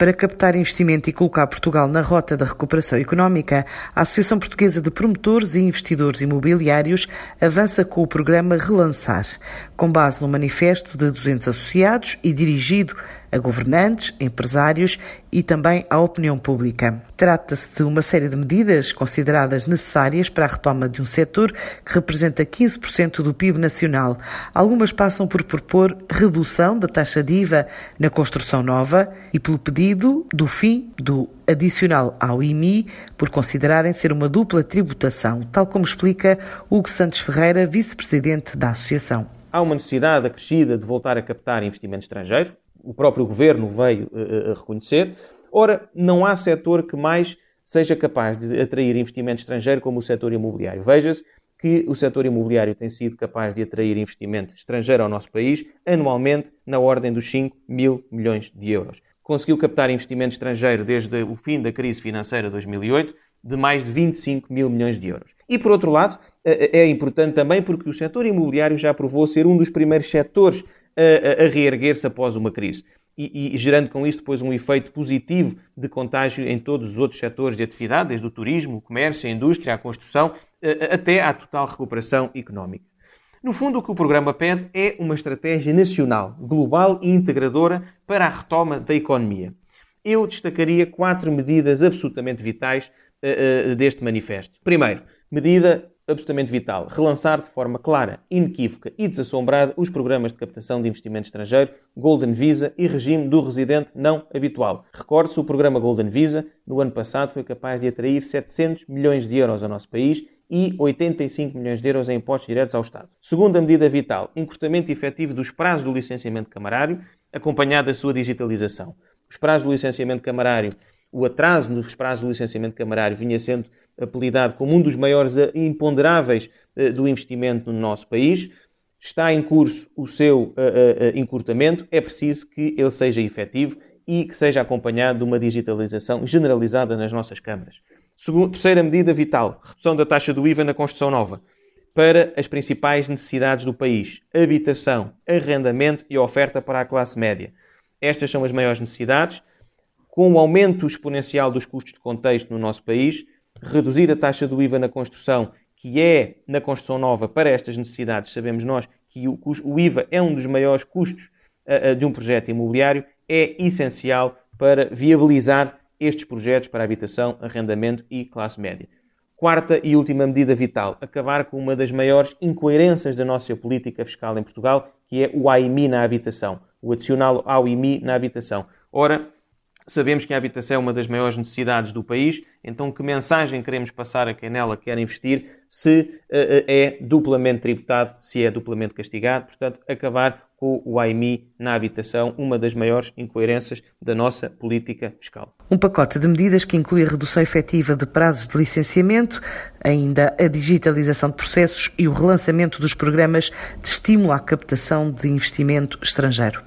Para captar investimento e colocar Portugal na rota da recuperação económica, a Associação Portuguesa de Promotores e Investidores Imobiliários avança com o programa Relançar, com base no manifesto de 200 associados e dirigido a governantes, empresários e também à opinião pública. Trata-se de uma série de medidas consideradas necessárias para a retoma de um setor que representa 15% do PIB nacional. Algumas passam por propor redução da taxa de IVA na construção nova e pelo pedido do fim do adicional ao IMI por considerarem ser uma dupla tributação, tal como explica Hugo Santos Ferreira, vice-presidente da Associação. Há uma necessidade acrescida de voltar a captar investimento estrangeiro, o próprio governo veio uh, reconhecer. Ora, não há setor que mais seja capaz de atrair investimento estrangeiro como o setor imobiliário. Veja-se que o setor imobiliário tem sido capaz de atrair investimento estrangeiro ao nosso país anualmente na ordem dos 5 mil milhões de euros. Conseguiu captar investimento estrangeiro desde o fim da crise financeira de 2008 de mais de 25 mil milhões de euros. E, por outro lado, é importante também porque o setor imobiliário já provou ser um dos primeiros setores a, a reerguer-se após uma crise. E, e, gerando com isto depois um efeito positivo de contágio em todos os outros setores de atividade, desde o turismo, o comércio, a indústria, a construção, até à total recuperação económica. No fundo, o que o programa pede é uma estratégia nacional, global e integradora para a retoma da economia. Eu destacaria quatro medidas absolutamente vitais uh, uh, deste manifesto. Primeiro, medida absolutamente vital relançar de forma clara, inequívoca e desassombrada os programas de captação de investimento estrangeiro, Golden Visa e regime do residente não habitual. Recorde-se, o programa Golden Visa, no ano passado, foi capaz de atrair 700 milhões de euros ao nosso país e 85 milhões de euros em impostos diretos ao Estado. Segunda medida vital, encurtamento efetivo dos prazos do licenciamento camarário, acompanhado da sua digitalização. Os prazos do licenciamento camarário o atraso nos prazos do licenciamento camarário vinha sendo apelidado como um dos maiores imponderáveis eh, do investimento no nosso país. Está em curso o seu uh, encurtamento, é preciso que ele seja efetivo e que seja acompanhado de uma digitalização generalizada nas nossas câmaras. Segunda, terceira medida vital, redução da taxa do IVA na construção nova para as principais necessidades do país: habitação, arrendamento e oferta para a classe média. Estas são as maiores necessidades com o aumento exponencial dos custos de contexto no nosso país, reduzir a taxa do IVA na construção, que é na construção nova para estas necessidades, sabemos nós que o, IVA é um dos maiores custos uh, uh, de um projeto imobiliário, é essencial para viabilizar estes projetos para habitação, arrendamento e classe média. Quarta e última medida vital, acabar com uma das maiores incoerências da nossa política fiscal em Portugal, que é o AIMI na habitação, o adicional ao IMI na habitação. Ora, Sabemos que a habitação é uma das maiores necessidades do país, então que mensagem queremos passar a quem nela quer investir se uh, é duplamente tributado, se é duplamente castigado? Portanto, acabar com o AIMI na habitação, uma das maiores incoerências da nossa política fiscal. Um pacote de medidas que inclui a redução efetiva de prazos de licenciamento, ainda a digitalização de processos e o relançamento dos programas de estímulo à captação de investimento estrangeiro.